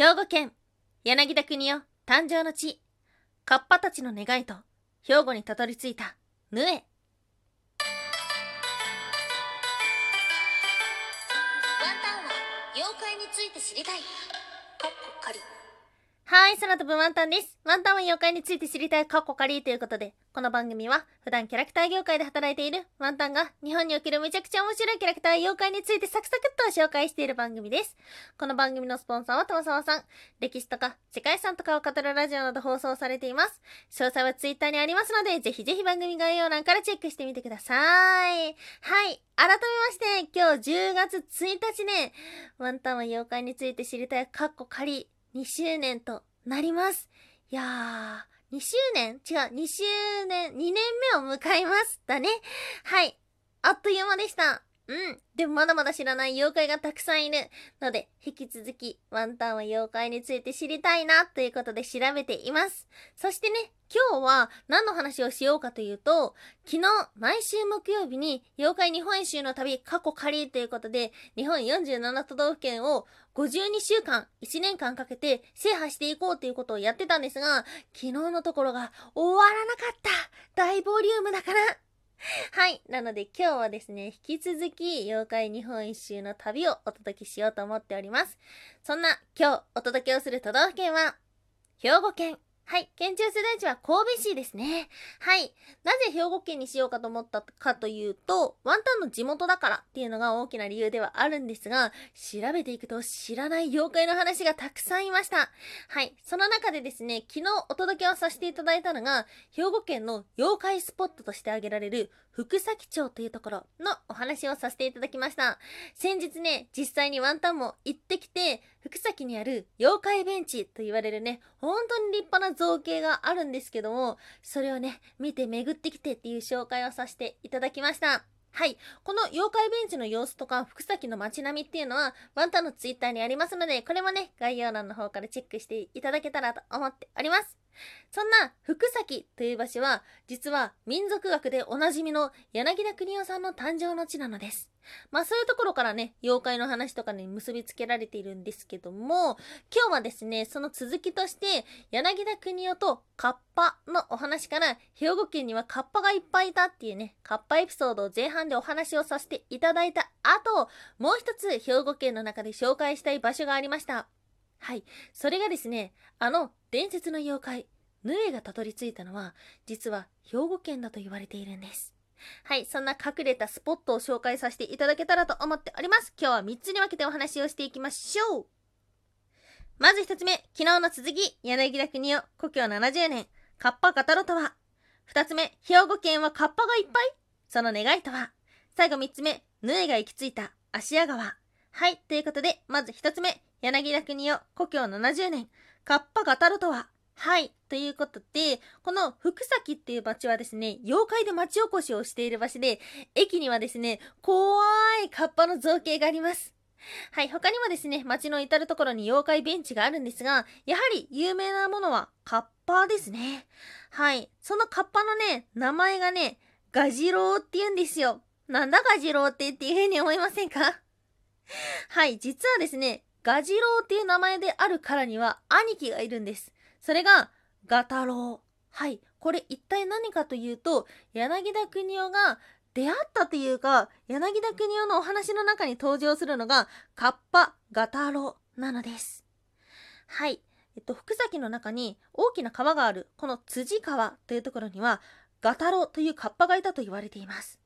兵庫県柳田国夫誕生の地カッパたちの願いと兵庫にたどり着いたヌエワンタンは妖怪について知りたい。かっこ仮。はい、空飛ぶワンタンです。ワンタンは妖怪について知りたいカッコカリということで、この番組は普段キャラクター業界で働いているワンタンが日本におけるめちゃくちゃ面白いキャラクター妖怪についてサクサクっと紹介している番組です。この番組のスポンサーは玉沢さん。歴史とか世界遺産とかを語るラジオなど放送されています。詳細はツイッターにありますので、ぜひぜひ番組概要欄からチェックしてみてください。はい。改めまして、今日10月1日ね、ワンタンは妖怪について知りたいカッコ仮2周年となります。いやー、2周年？違う、2周年、2年目を迎えましたね。はい。あっという間でした。うん。でもまだまだ知らない妖怪がたくさんいる。ので、引き続き、ワンタンは妖怪について知りたいな、ということで調べています。そしてね、今日は何の話をしようかというと、昨日、毎週木曜日に、妖怪日本一周の旅、過去仮ということで、日本47都道府県を52週間、1年間かけて制覇していこうということをやってたんですが、昨日のところが終わらなかった大ボリュームだから はい。なので今日はですね、引き続き妖怪日本一周の旅をお届けしようと思っております。そんな今日お届けをする都道府県は、兵庫県。はい。県中世代地は神戸市ですね。はい。なぜ兵庫県にしようかと思ったかというと、ワンタンの地元だからっていうのが大きな理由ではあるんですが、調べていくと知らない妖怪の話がたくさんいました。はい。その中でですね、昨日お届けをさせていただいたのが、兵庫県の妖怪スポットとして挙げられる、福崎町というところのお話をさせていただきました。先日ね、実際にワンタンも行ってきて、福崎にある妖怪ベンチと言われるね、本当に立派な造形があるんですけども、それをね、見て巡ってきてっていう紹介をさせていただきました。はい。この妖怪ベンチの様子とか、福崎の街並みっていうのは、ワンタンのツイッターにありますので、これもね、概要欄の方からチェックしていただけたらと思っております。そんな福崎という場所は、実は民族学でおなじみの柳田国夫さんの誕生の地なのです。まあそういうところからね、妖怪の話とかに結びつけられているんですけども、今日はですね、その続きとして、柳田国夫とカッパのお話から、兵庫県にはカッパがいっぱいいたっていうね、カッパエピソードを前半でお話をさせていただいた後、もう一つ兵庫県の中で紹介したい場所がありました。はい。それがですね、あの伝説の妖怪、ヌエがたどり着いたのは、実は兵庫県だと言われているんです。はい。そんな隠れたスポットを紹介させていただけたらと思っております。今日は3つに分けてお話をしていきましょう。まず1つ目、昨日の続き、柳田国夫、故郷70年、カッパガタロとは。2つ目、兵庫県はカッパがいっぱいその願いとは。最後3つ目、ヌエが行き着いた芦屋川。はい。ということで、まず1つ目、柳田国夫、故郷70年、カッパガタロとは。はい。ということで、この福崎っていう町はですね、妖怪で町おこしをしている場所で、駅にはですね、怖いカッパの造形があります。はい。他にもですね、町の至るところに妖怪ベンチがあるんですが、やはり有名なものはカッパですね。はい。そのカッパのね、名前がね、ガジロウって言うんですよ。なんだガジロウってっていうふうに思いませんか？はい。実はですね、ガジロウっていう名前であるからには兄貴がいるんです。それが、ガタロウ。はい。これ一体何かというと、柳田国夫が出会ったというか、柳田国夫のお話の中に登場するのが、カッパ、ガタロウなのです。はい。えっと、福崎の中に大きな川がある、この辻川というところには、ガタロウというカッパがいたと言われています。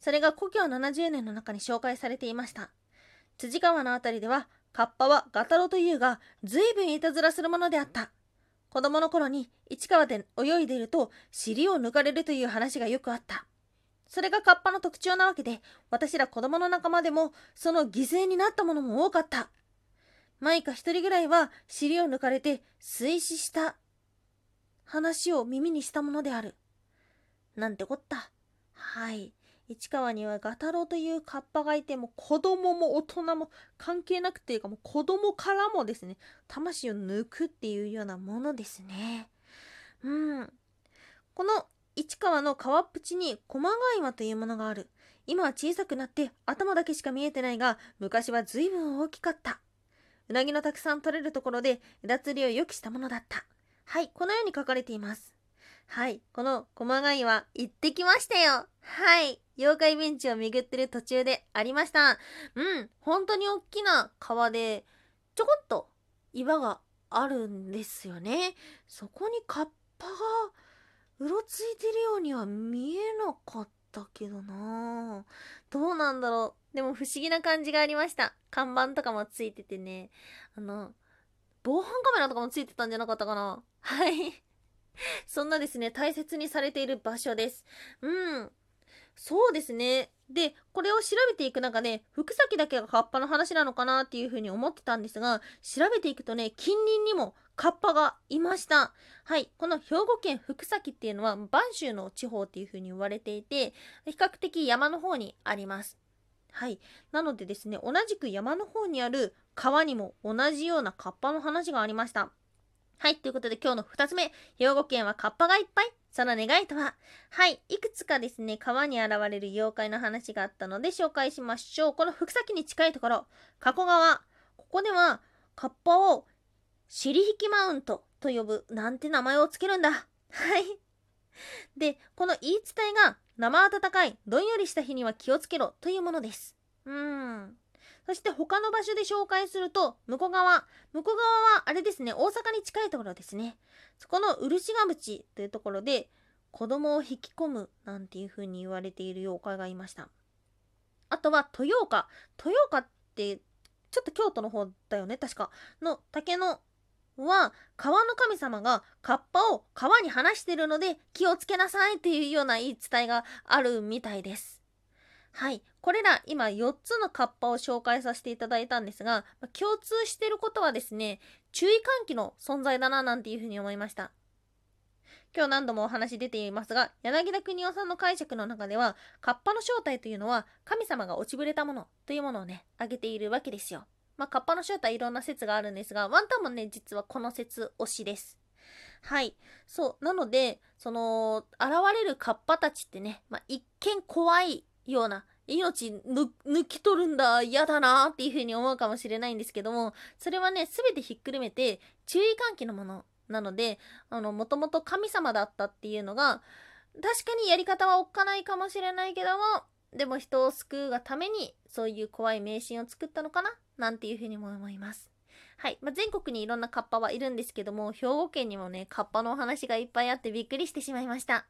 それが故郷70年の中に紹介されていました。辻川のあたりでは、カッパはガタロというが、随分いたずらするものであった。子供の頃に市川で泳いでいると尻を抜かれるという話がよくあった。それがカッパの特徴なわけで、私ら子供の仲間でもその犠牲になったものも多かった。マイカ一人ぐらいは尻を抜かれて水死した話を耳にしたものである。なんてこった。はい。市川にはガタロウというカッパがいても子供も大人も関係なくていうかもう子供からもですね魂を抜くっていうようなものですねうんこの市川の川っぷちに駒ヶ岩というものがある今は小さくなって頭だけしか見えてないが昔は随分大きかったうなぎのたくさん取れるところで枝釣りを良くしたものだった。はい、このように書かれています。はい、この駒ヶ岩行ってきましたよ。はい、妖怪ベンチを巡ってる途中でありました。うん、本当に大きな川で、ちょこっと岩があるんですよね。そこにカッパがうろついてるようには見えなかったけどなどうなんだろう。でも不思議な感じがありました。看板とかもついててね。あの、防犯カメラとかもついてたんじゃなかったかなはい。そんなですね、大切にされている場所です。うん。そうですね。で、これを調べていく中で、福崎だけがカッパの話なのかなっていうふうに思ってたんですが、調べていくとね、近隣にもカッパがいました。はい。この兵庫県福崎っていうのは、播州の地方っていうふうに言われていて、比較的山の方にあります。はい。なのでですね、同じく山の方にある川にも同じようなカッパの話がありました。はい。ということで今日の2つ目。兵庫県はカッパがいっぱい。その願いとははい。いくつかですね、川に現れる妖怪の話があったので紹介しましょう。この福崎に近いところ、加古川。ここでは、カッパを尻引きマウントと呼ぶなんて名前をつけるんだ。はい。で、この言い伝えが生暖かい、どんよりした日には気をつけろというものです。うーん。そして他の場所で紹介すると、向こう側。向こう側はあれですね、大阪に近いところですね。そこの漆ヶ淵というところで、子供を引き込むなんていう風に言われている妖怪がいました。あとは豊岡。豊岡って、ちょっと京都の方だよね、確か。の竹のは川の神様がカッパを川に放してるので気をつけなさいっていうような言い伝えがあるみたいです。はい。これら今4つのカッパを紹介させていただいたんですが、共通していることはですね、注意喚起の存在だななんていうふうに思いました。今日何度もお話出ていますが、柳田国夫さんの解釈の中では、カッパの正体というのは神様が落ちぶれたものというものをね、挙げているわけですよ。まあ、カッパの正体いろんな説があるんですが、ワンタンもね、実はこの説推しです。はい。そう。なので、その、現れるカッパたちってね、まあ、一見怖いような、命抜き取るんだ、嫌だなっていう風に思うかもしれないんですけども、それはね、すべてひっくるめて、注意喚起のものなので、もともと神様だったっていうのが、確かにやり方はおっかないかもしれないけども、でも人を救うがために、そういう怖い迷信を作ったのかななんていう風にも思います。はい。まあ、全国にいろんなカッパはいるんですけども、兵庫県にもね、カッパのお話がいっぱいあってびっくりしてしまいました。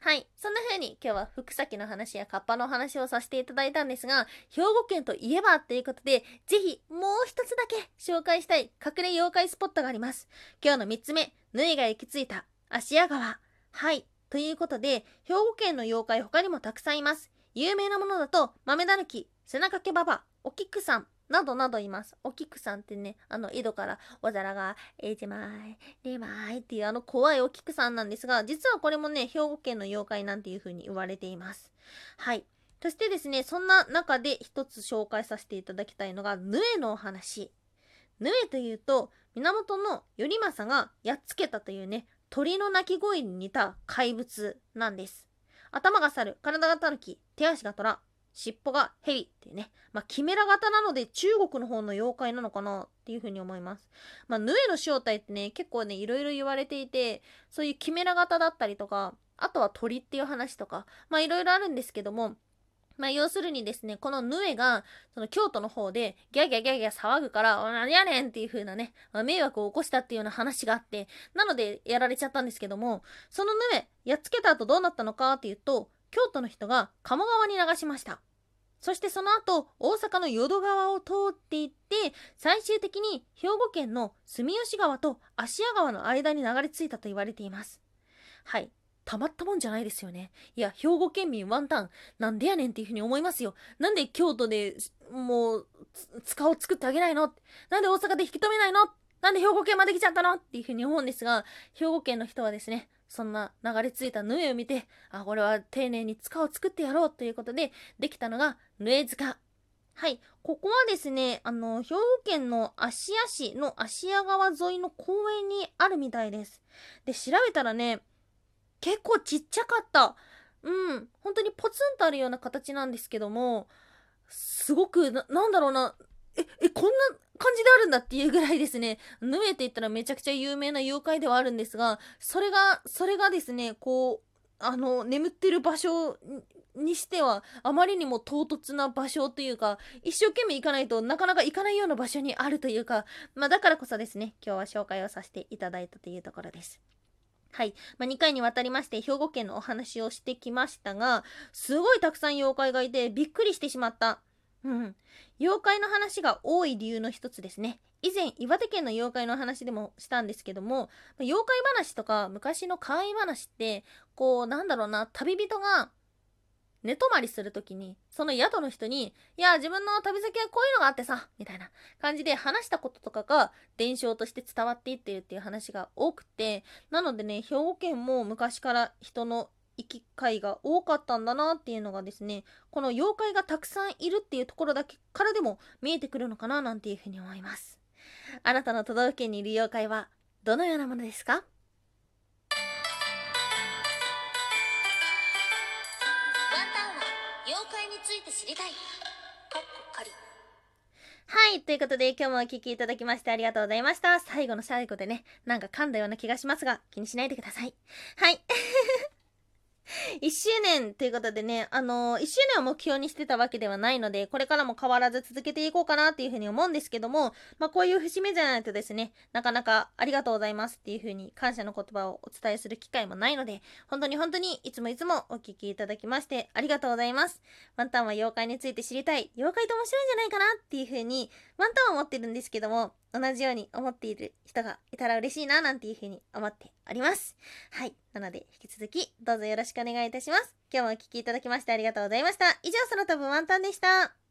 はい。そんな風に今日は福崎の話やカッパの話をさせていただいたんですが、兵庫県といえばということで、ぜひもう一つだけ紹介したい隠れ妖怪スポットがあります。今日の三つ目、縫いが行き着いた芦屋川。はい。ということで、兵庫県の妖怪他にもたくさんいます。有名なものだと、豆だぬき、背中けばば、お菊さん、などなどいます。お菊さんってね、あの、井戸からお皿が1枚、2枚っていうあの怖いお菊さんなんですが、実はこれもね、兵庫県の妖怪なんていう風に言われています。はい。そしてですね、そんな中で一つ紹介させていただきたいのが、ヌエのお話。ヌエというと、源頼政がやっつけたというね、鳥の鳴き声に似た怪物なんです。頭が猿、体が狸、手足が虎、尻尾が蛇っていうね。まあ、キメラ型なので中国の方の妖怪なのかなっていうふうに思います。まあ、ヌエの正体ってね、結構ね、いろいろ言われていて、そういうキメラ型だったりとか、あとは鳥っていう話とか、まあ、いろいろあるんですけども、まあ、要するにですね、このヌエが、その京都の方で、ギャギャギャギャ騒ぐから、お何やねんっていう風なね、まあ迷惑を起こしたっていうような話があって、なのでやられちゃったんですけども、そのヌエ、やっつけた後どうなったのかっていうと、京都の人が鴨川に流しました。そしてその後、大阪の淀川を通っていって、最終的に兵庫県の住吉川と芦屋川の間に流れ着いたと言われています。はい。たまったもんじゃないですよね。いや、兵庫県民ワンタン、なんでやねんっていうふうに思いますよ。なんで京都でもう、塚を作ってあげないの？なんで大阪で引き止めないの？なんで兵庫県まで来ちゃったの？っていうふうに思うんですが、兵庫県の人はですね、そんな流れ着いた縫えを見て、あ、これは丁寧に塚を作ってやろうということで、できたのが縫え塚。はい。ここはですね、あの、兵庫県の芦屋市の芦屋川沿いの公園にあるみたいです。で、調べたらね、結構ちっちゃかった。うん。本当にポツンとあるような形なんですけども、すごく、な、なんだろうな、え、え、こんな感じであるんだっていうぐらいですね、ヌエって言ったらめちゃくちゃ有名な妖怪ではあるんですが、それが、それがですね、こう、あの、眠ってる場所にしては、あまりにも唐突な場所というか、一生懸命行かないとなかなか行かないような場所にあるというか、まあだからこそですね、今日は紹介をさせていただいたというところです。はい。まあ、2回にわたりまして兵庫県のお話をしてきましたが、すごいたくさん妖怪がいてびっくりしてしまった。うん。妖怪の話が多い理由の一つですね。以前、岩手県の妖怪の話でもしたんですけども、妖怪話とか昔の怪話って、こう、なんだろうな、旅人が寝泊まりするときに、その宿の人に、いや、自分の旅先はこういうのがあってさ、みたいな感じで話したこととかが伝承として伝わっていってるっていう話が多くて、なのでね、兵庫県も昔から人の行き交いが多かったんだなっていうのがですね、この妖怪がたくさんいるっていうところだけからでも見えてくるのかななんていうふうに思います。あなたの都道府県にいる妖怪はどのようなものですか？はい。ということで、今日もお聴きいただきましてありがとうございました。最後の最後でね、なんか噛んだような気がしますが、気にしないでください。はい。1周年ということでね、あのー、1周年を目標にしてたわけではないので、これからも変わらず続けていこうかなっていうふうに思うんですけども、まあこういう節目じゃないとですね、なかなかありがとうございますっていうふうに感謝の言葉をお伝えする機会もないので、本当に本当にいつもいつもお聴きいただきましてありがとうございます。ワンタンは妖怪について知りたい、妖怪って面白いんじゃないかなっていうふうに、ワンタンは思ってるんですけども、同じように思っている人がいたら嬉しいななんていうふうに思っております。はい。なので、引き続きどうぞよろしくお願いいたします。今日もお聴きいただきましてありがとうございました。以上、その他分ワンタンでした。